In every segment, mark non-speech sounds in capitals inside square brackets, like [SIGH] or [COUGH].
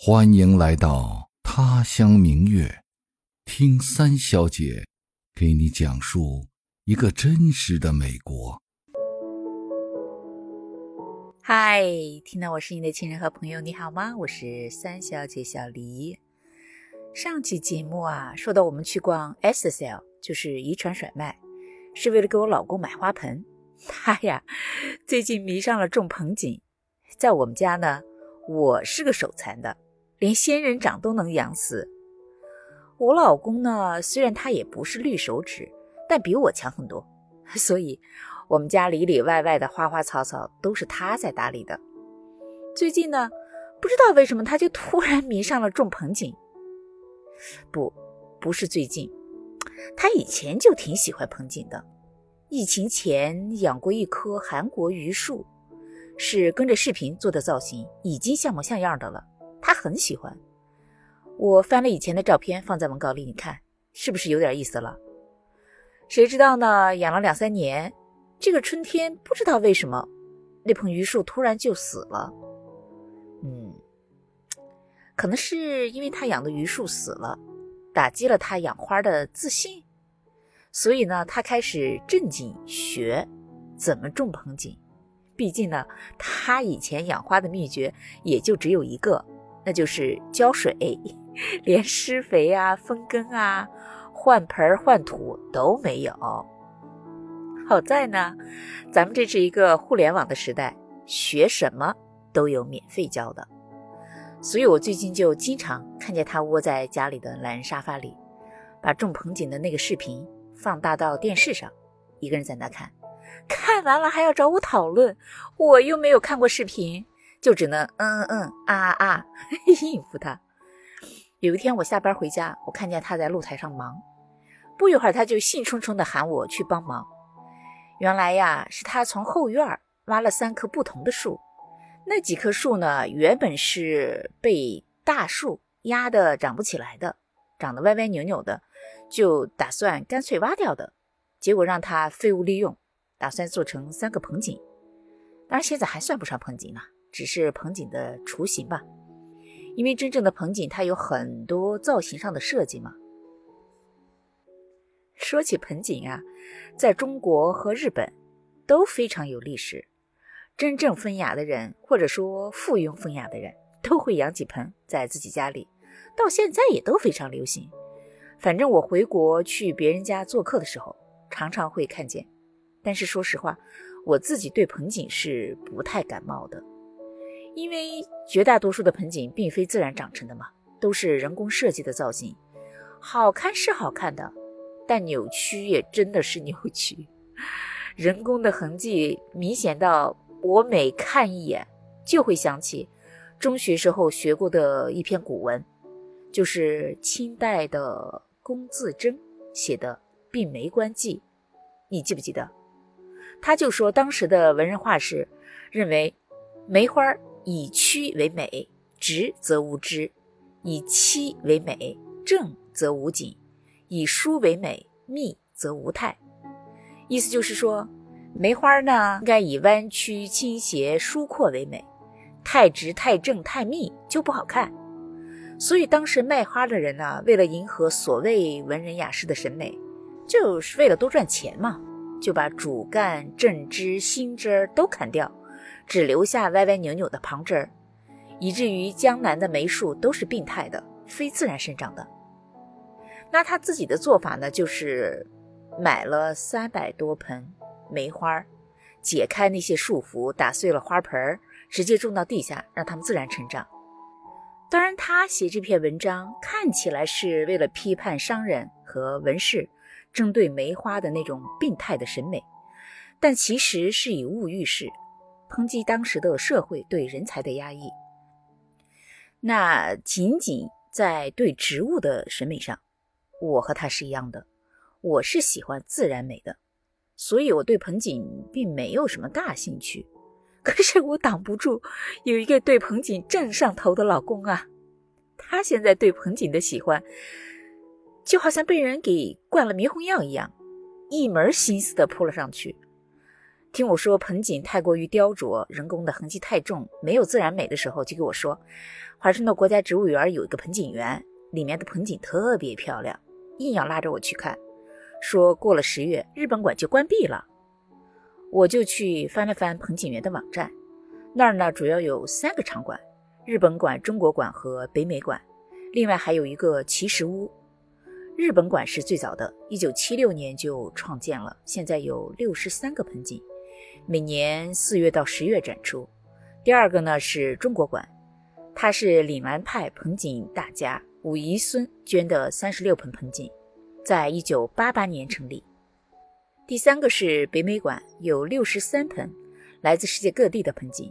欢迎来到他乡明月，听三小姐给你讲述一个真实的美国。嗨，听到我声音的亲人和朋友，你好吗？我是三小姐小黎。上期节目啊，说到我们去逛 SSL，就是遗传甩卖，是为了给我老公买花盆。他呀，最近迷上了种盆景。在我们家呢，我是个手残的，连仙人掌都能养死。我老公呢，虽然他也不是绿手指，但比我强很多，[LAUGHS] 所以我们家里里外外的花花草草都是他在打理的。最近呢，不知道为什么他就突然迷上了种盆景。不，不是最近，他以前就挺喜欢盆景的。疫情前养过一棵韩国榆树。是跟着视频做的造型，已经像模像样的了。他很喜欢。我翻了以前的照片放在文稿里，你看是不是有点意思了？谁知道呢？养了两三年，这个春天不知道为什么，那盆榆树突然就死了。嗯，可能是因为他养的榆树死了，打击了他养花的自信，所以呢，他开始正经学怎么种盆景。毕竟呢，他以前养花的秘诀也就只有一个，那就是浇水，[LAUGHS] 连施肥啊、分根啊、换盆换土都没有。好在呢，咱们这是一个互联网的时代，学什么都有免费教的，所以我最近就经常看见他窝在家里的懒人沙发里，把种盆景的那个视频放大到电视上，一个人在那看。看完了还要找我讨论，我又没有看过视频，就只能嗯嗯嗯啊啊啊 [LAUGHS] 应付他。有一天我下班回家，我看见他在露台上忙，不一会儿他就兴冲冲地喊我去帮忙。原来呀，是他从后院挖了三棵不同的树，那几棵树呢，原本是被大树压得长不起来的，长得歪歪扭扭的，就打算干脆挖掉的，结果让他废物利用。打算做成三个盆景，当然现在还算不上盆景呢，只是盆景的雏形吧。因为真正的盆景它有很多造型上的设计嘛。说起盆景啊，在中国和日本都非常有历史。真正风雅的人，或者说附庸风雅的人，都会养几盆在自己家里，到现在也都非常流行。反正我回国去别人家做客的时候，常常会看见。但是说实话，我自己对盆景是不太感冒的，因为绝大多数的盆景并非自然长成的嘛，都是人工设计的造型。好看是好看的，但扭曲也真的是扭曲，人工的痕迹明显到我每看一眼就会想起中学时候学过的一篇古文，就是清代的龚自珍写的《病梅关记》，你记不记得？他就说，当时的文人画师认为，梅花以曲为美，直则无枝；以凄为美，正则无景；以疏为美，密则无态。意思就是说，梅花呢，应该以弯曲、倾斜、疏阔为美，太直、太正、太密就不好看。所以当时卖花的人呢，为了迎合所谓文人雅士的审美，就是为了多赚钱嘛。就把主干、正枝、新枝儿都砍掉，只留下歪歪扭扭的旁枝儿，以至于江南的梅树都是病态的、非自然生长的。那他自己的做法呢，就是买了三百多盆梅花，解开那些束缚，打碎了花盆儿，直接种到地下，让它们自然成长。当然，他写这篇文章看起来是为了批判商人和文士。针对梅花的那种病态的审美，但其实是以物喻事，抨击当时的社会对人才的压抑。那仅仅在对植物的审美上，我和他是一样的，我是喜欢自然美的，所以我对盆景并没有什么大兴趣。可是我挡不住有一个对盆景正上头的老公啊，他现在对盆景的喜欢。就好像被人给灌了迷魂药一样，一门心思的扑了上去。听我说盆景太过于雕琢，人工的痕迹太重，没有自然美的时候，就给我说，华盛顿国家植物园有一个盆景园，里面的盆景特别漂亮，硬要拉着我去看，说过了十月日本馆就关闭了。我就去翻了翻盆景园的网站，那儿呢主要有三个场馆：日本馆、中国馆和北美馆，另外还有一个奇石屋。日本馆是最早的，一九七六年就创建了，现在有六十三个盆景。每年四月到十月展出。第二个呢是中国馆，它是岭南派盆景大家武夷孙捐的三十六盆盆景，在一九八八年成立。第三个是北美馆，有六十三盆来自世界各地的盆景。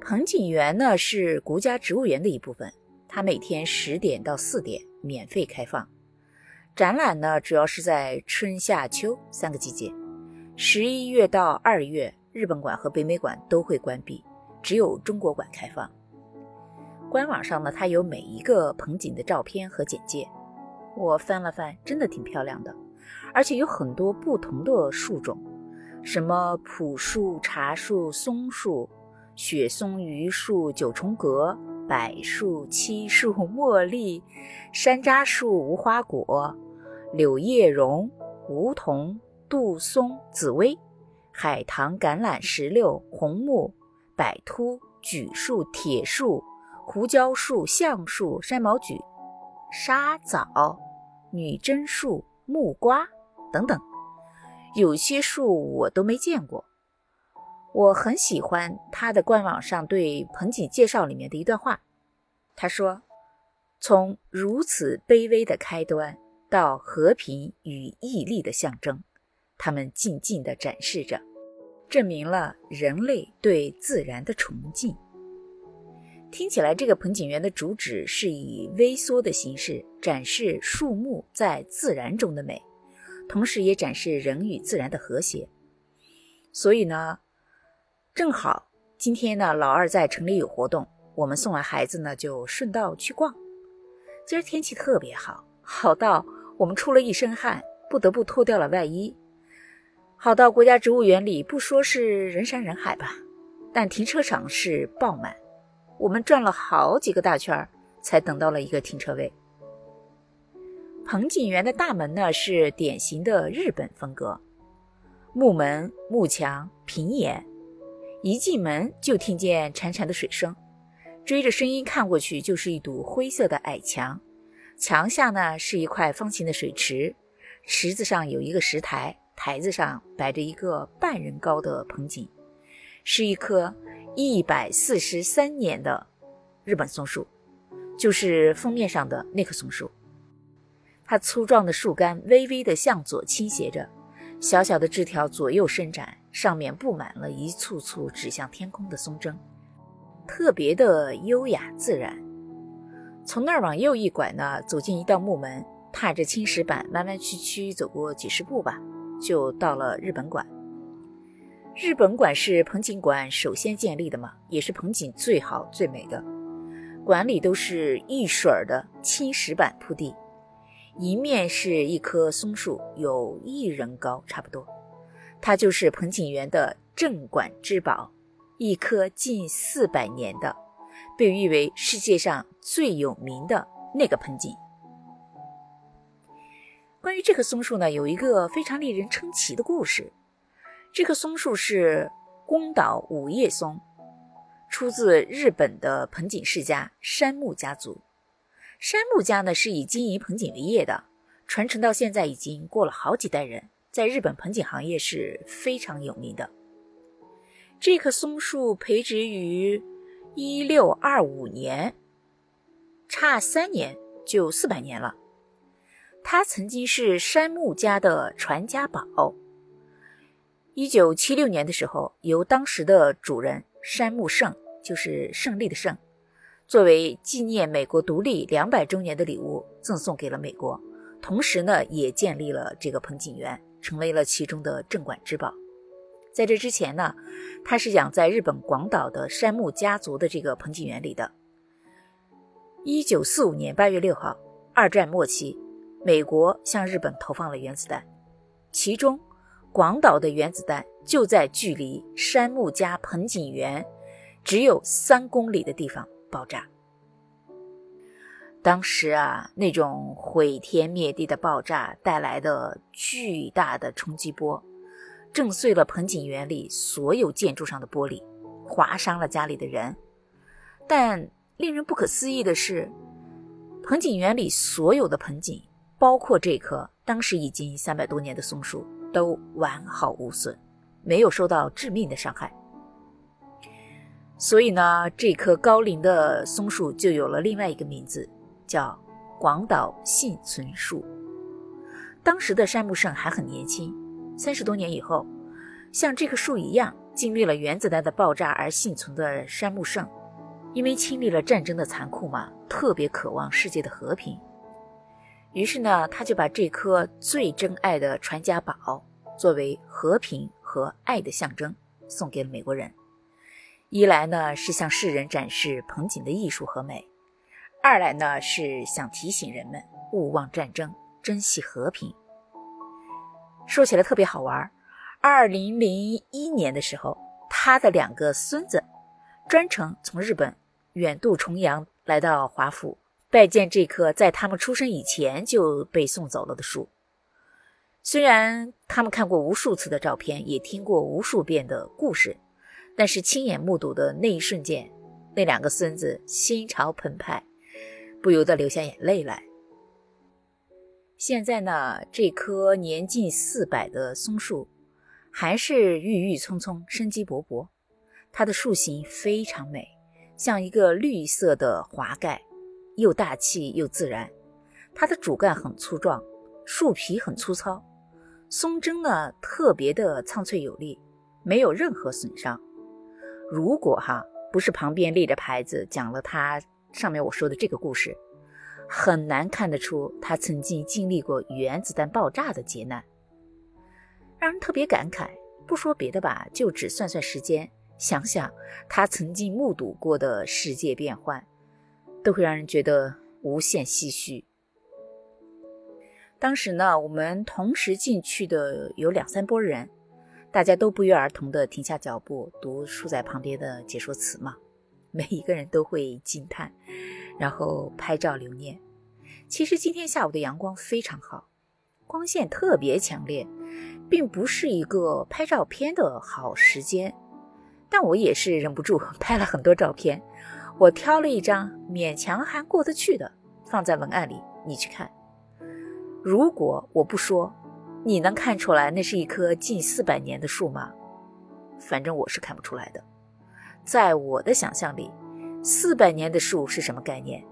盆景园呢是国家植物园的一部分，它每天十点到四点免费开放。展览呢主要是在春夏秋三个季节。十一月到二月，日本馆和北美馆都会关闭，只有中国馆开放。官网上呢，它有每一个盆景的照片和简介。我翻了翻，真的挺漂亮的，而且有很多不同的树种，什么朴树、茶树、松树、雪松、榆树、九重葛、柏树、漆树、茉莉、山楂树、无花果、柳叶榕、梧桐。杜松、紫薇、海棠、橄榄、石榴、红木、柏秃、榉树、铁树、胡椒树、橡树、山毛榉、沙枣、女贞树、木瓜等等，有些树我都没见过。我很喜欢他的官网上对盆景介绍里面的一段话，他说：“从如此卑微的开端到和平与毅力的象征。”他们静静地展示着，证明了人类对自然的崇敬。听起来，这个盆景园的主旨是以微缩的形式展示树木在自然中的美，同时也展示人与自然的和谐。所以呢，正好今天呢，老二在城里有活动，我们送完孩子呢，就顺道去逛。今儿天气特别好，好到我们出了一身汗，不得不脱掉了外衣。好到国家植物园里，不说是人山人海吧，但停车场是爆满。我们转了好几个大圈，才等到了一个停车位。盆景园的大门呢，是典型的日本风格，木门、木墙、平檐。一进门就听见潺潺的水声，追着声音看过去，就是一堵灰色的矮墙，墙下呢是一块方形的水池，池子上有一个石台。台子上摆着一个半人高的盆景，是一棵一百四十三年的日本松树，就是封面上的那棵松树。它粗壮的树干微微的向左倾斜着，小小的枝条左右伸展，上面布满了一簇簇指向天空的松针，特别的优雅自然。从那儿往右一拐呢，走进一道木门，踏着青石板，弯弯曲曲走过几十步吧。就到了日本馆。日本馆是盆景馆首先建立的嘛，也是盆景最好最美的。馆里都是一水儿的青石板铺地，一面是一棵松树，有一人高差不多。它就是盆景园的镇馆之宝，一棵近四百年的，被誉为世界上最有名的那个盆景。关于这棵松树呢，有一个非常令人称奇的故事。这棵松树是宫岛五叶松，出自日本的盆景世家山木家族。山木家呢是以经营盆景为业的，传承到现在已经过了好几代人，在日本盆景行业是非常有名的。这棵松树培植于一六二五年，差三年就四百年了。它曾经是山木家的传家宝。一九七六年的时候，由当时的主人山木胜，就是胜利的胜，作为纪念美国独立两百周年的礼物赠送给了美国，同时呢，也建立了这个盆景园，成为了其中的镇馆之宝。在这之前呢，它是养在日本广岛的山木家族的这个盆景园里的。一九四五年八月六号，二战末期。美国向日本投放了原子弹，其中广岛的原子弹就在距离山木家盆景园只有三公里的地方爆炸。当时啊，那种毁天灭地的爆炸带来的巨大的冲击波，震碎了盆景园里所有建筑上的玻璃，划伤了家里的人。但令人不可思议的是，盆景园里所有的盆景，包括这棵当时已经三百多年的松树，都完好无损。没有受到致命的伤害，所以呢，这棵高龄的松树就有了另外一个名字，叫广岛幸存树。当时的山木圣还很年轻，三十多年以后，像这棵树一样经历了原子弹的爆炸而幸存的山木圣，因为经历了战争的残酷嘛，特别渴望世界的和平，于是呢，他就把这颗最珍爱的传家宝作为和平。和爱的象征送给了美国人，一来呢是向世人展示盆景的艺术和美，二来呢是想提醒人们勿忘战争，珍惜和平。说起来特别好玩，二零零一年的时候，他的两个孙子专程从日本远渡重洋来到华府，拜见这棵在他们出生以前就被送走了的树。虽然他们看过无数次的照片，也听过无数遍的故事，但是亲眼目睹的那一瞬间，那两个孙子心潮澎湃，不由得流下眼泪来。现在呢，这棵年近四百的松树还是郁郁葱葱、生机勃勃，它的树形非常美，像一个绿色的华盖，又大气又自然。它的主干很粗壮，树皮很粗糙。松针呢，特别的苍翠有力，没有任何损伤。如果哈不是旁边立着牌子讲了它上面我说的这个故事，很难看得出他曾经经历过原子弹爆炸的劫难，让人特别感慨。不说别的吧，就只算算时间，想想他曾经目睹过的世界变幻，都会让人觉得无限唏嘘。当时呢，我们同时进去的有两三拨人，大家都不约而同地停下脚步，读书在旁边的解说词嘛。每一个人都会惊叹，然后拍照留念。其实今天下午的阳光非常好，光线特别强烈，并不是一个拍照片的好时间。但我也是忍不住拍了很多照片，我挑了一张勉强还过得去的，放在文案里，你去看。如果我不说，你能看出来那是一棵近四百年的树吗？反正我是看不出来的。在我的想象里，四百年的树是什么概念？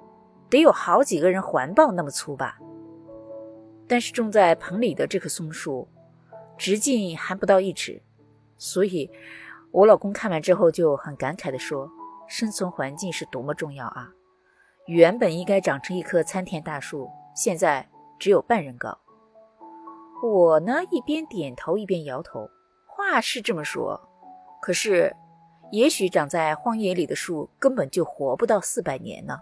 得有好几个人环抱那么粗吧。但是种在棚里的这棵松树，直径还不到一尺，所以我老公看完之后就很感慨地说：“生存环境是多么重要啊！原本应该长成一棵参天大树，现在……”只有半人高。我呢，一边点头一边摇头。话是这么说，可是，也许长在荒野里的树根本就活不到四百年呢。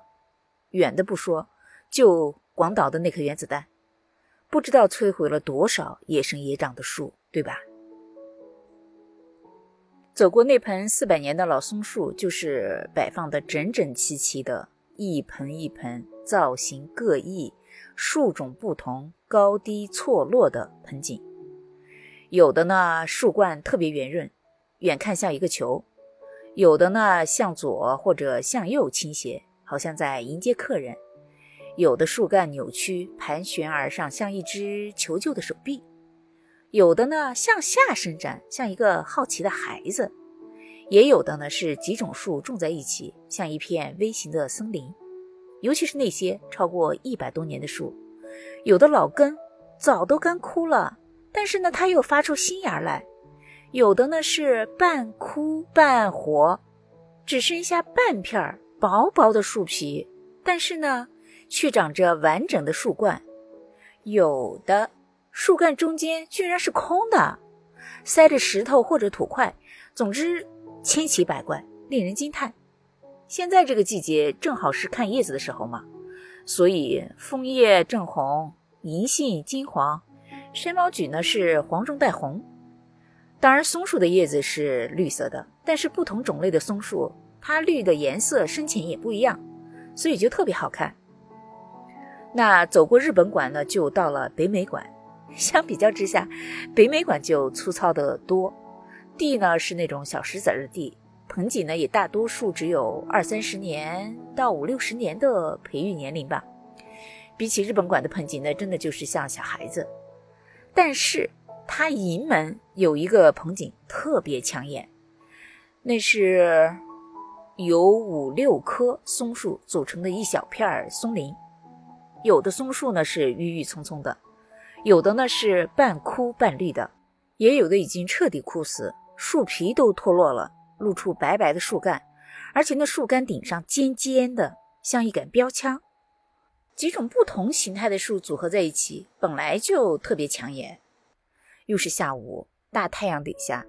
远的不说，就广岛的那颗原子弹，不知道摧毁了多少野生野长的树，对吧？走过那盆四百年的老松树，就是摆放的整整齐齐的，一盆一盆，造型各异。树种不同、高低错落的盆景，有的呢树冠特别圆润，远看像一个球；有的呢向左或者向右倾斜，好像在迎接客人；有的树干扭曲盘旋而上，像一只求救的手臂；有的呢向下伸展，像一个好奇的孩子；也有的呢是几种树种在一起，像一片微型的森林。尤其是那些超过一百多年的树，有的老根早都干枯了，但是呢，它又发出新芽来；有的呢是半枯半活，只剩下半片薄薄的树皮，但是呢，却长着完整的树冠；有的树干中间居然是空的，塞着石头或者土块，总之千奇百怪，令人惊叹。现在这个季节正好是看叶子的时候嘛，所以枫叶正红，银杏金黄，山毛榉呢是黄中带红。当然，松树的叶子是绿色的，但是不同种类的松树，它绿的颜色深浅也不一样，所以就特别好看。那走过日本馆呢，就到了北美馆。相比较之下，北美馆就粗糙的多，地呢是那种小石子儿的地，盆景呢也大多数只有二三十年到五六十年的培育年龄吧。比起日本馆的盆景呢，真的就是像小孩子。但是它银门有一个盆景特别抢眼，那是由五六棵松树组成的一小片松林，有的松树呢是郁郁葱葱的。有的呢是半枯半绿的，也有的已经彻底枯死，树皮都脱落了，露出白白的树干，而且那树干顶上尖尖的，像一杆标枪。几种不同形态的树组合在一起，本来就特别抢眼。又是下午，大太阳底下，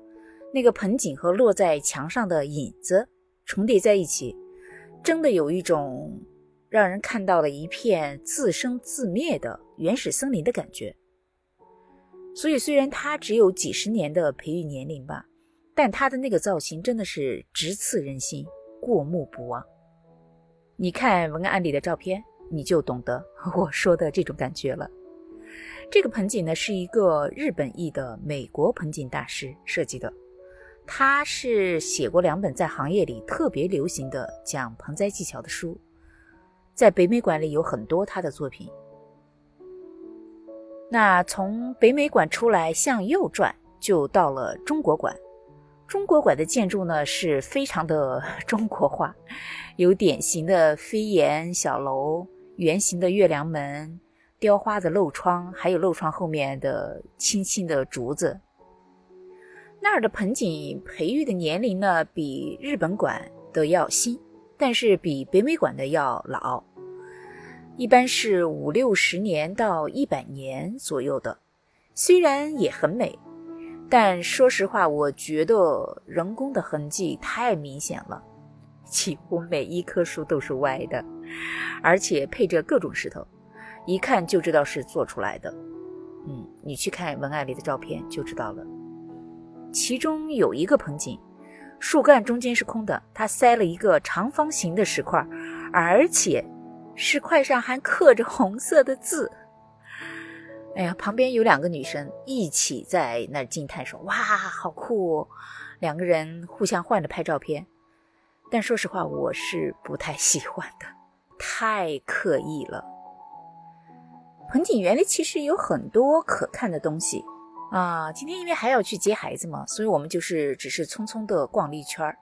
那个盆景和落在墙上的影子重叠在一起，真的有一种让人看到了一片自生自灭的原始森林的感觉。所以，虽然它只有几十年的培育年龄吧，但它的那个造型真的是直刺人心，过目不忘。你看文案里的照片，你就懂得 [LAUGHS] 我说的这种感觉了。这个盆景呢，是一个日本裔的美国盆景大师设计的，他是写过两本在行业里特别流行的讲盆栽技巧的书，在北美馆里有很多他的作品。那从北美馆出来，向右转就到了中国馆。中国馆的建筑呢是非常的 [LAUGHS] 中国化，有典型的飞檐小楼、圆形的月亮门、雕花的漏窗，还有漏窗后面的青青的竹子。那儿的盆景培育的年龄呢比日本馆的要新，但是比北美馆的要老。一般是五六十年到一百年左右的，虽然也很美，但说实话，我觉得人工的痕迹太明显了，几乎每一棵树都是歪的，而且配着各种石头，一看就知道是做出来的。嗯，你去看文案里的照片就知道了。其中有一个盆景，树干中间是空的，它塞了一个长方形的石块，而且。石块上还刻着红色的字。哎呀，旁边有两个女生一起在那惊叹说：“哇，好酷！”哦两个人互相换着拍照片。但说实话，我是不太喜欢的，太刻意了。盆景园里其实有很多可看的东西啊。今天因为还要去接孩子嘛，所以我们就是只是匆匆的逛了一圈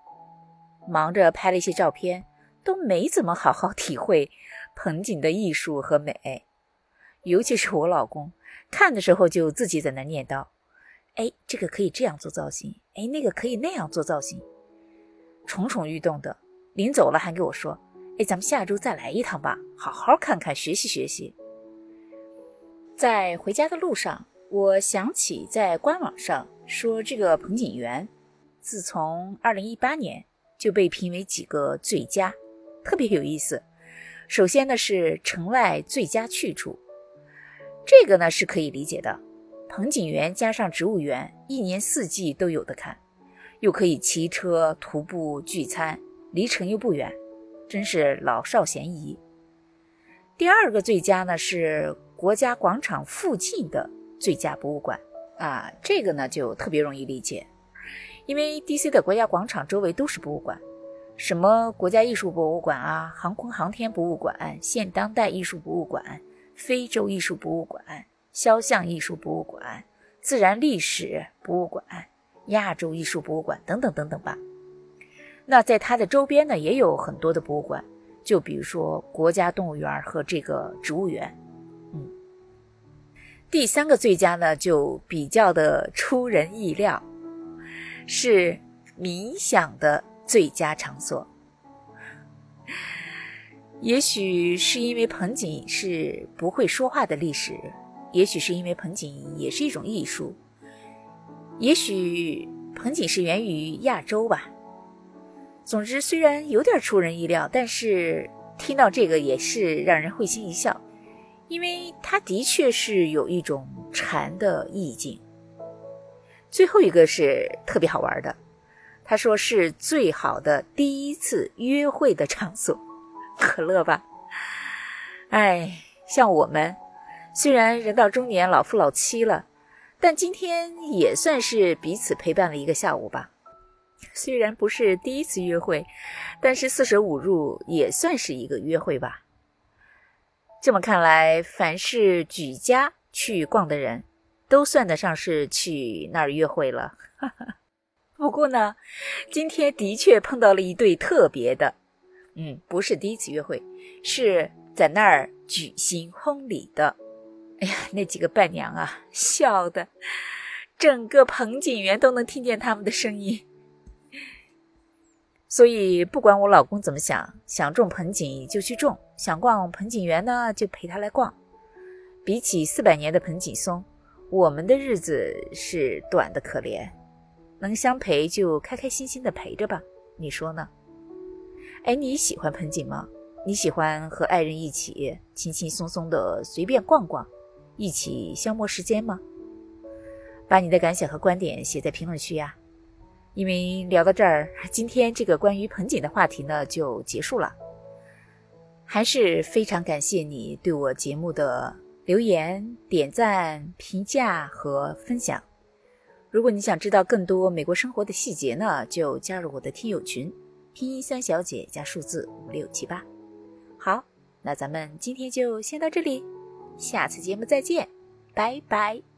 忙着拍了一些照片，都没怎么好好体会。盆景的艺术和美，尤其是我老公看的时候就自己在那念叨：“哎，这个可以这样做造型，哎，那个可以那样做造型，蠢蠢欲动的。”临走了还给我说：“哎，咱们下周再来一趟吧，好好看看，学习学习。”在回家的路上，我想起在官网上说，这个盆景园自从二零一八年就被评为几个最佳，特别有意思。首先呢是城外最佳去处，这个呢是可以理解的。盆景园加上植物园，一年四季都有的看，又可以骑车、徒步、聚餐，离城又不远，真是老少咸宜。第二个最佳呢是国家广场附近的最佳博物馆啊，这个呢就特别容易理解，因为 DC 的国家广场周围都是博物馆。什么国家艺术博物馆啊，航空航天博物馆、现当代艺术博物馆、非洲艺术博物馆、肖像艺术博物馆、自然历史博物馆、亚洲艺术博物馆等等等等吧。那在它的周边呢，也有很多的博物馆，就比如说国家动物园和这个植物园。嗯，第三个最佳呢，就比较的出人意料，是冥想的。最佳场所，也许是因为盆景是不会说话的历史，也许是因为盆景也是一种艺术，也许盆景是源于亚洲吧。总之，虽然有点出人意料，但是听到这个也是让人会心一笑，因为它的确是有一种禅的意境。最后一个是特别好玩的，他说是最好的第一次约会的场所，可乐吧？哎，像我们虽然人到中年，老夫老妻了，但今天也算是彼此陪伴了一个下午吧。虽然不是第一次约会，但是四舍五入也算是一个约会吧。这么看来，凡是举家去逛的人，都算得上是去那儿约会了。[LAUGHS] 不过呢，今天的确碰到了一对特别的，嗯，不是第一次约会，是在那儿举行婚礼的。哎呀，那几个伴娘啊，笑的，整个彭景园都能听见他们的声音。所以，不管我老公怎么想，想种盆景就去种，想逛盆景园呢就陪他来逛。比起四百年的盆景松，我们的日子是短的可怜，能相陪就开开心心的陪着吧，你说呢？哎，你喜欢盆景吗？你喜欢和爱人一起轻轻松松的随便逛逛，一起消磨时间吗？把你的感想和观点写在评论区呀。因为聊到这儿，今天这个关于盆景的话题呢就结束了。还是非常感谢你对我节目的留言、点赞、评价和分享。如果你想知道更多美国生活的细节呢，就加入我的听友群，拼音三小姐加数字五六七八。好，那咱们今天就先到这里，下次节目再见，拜拜。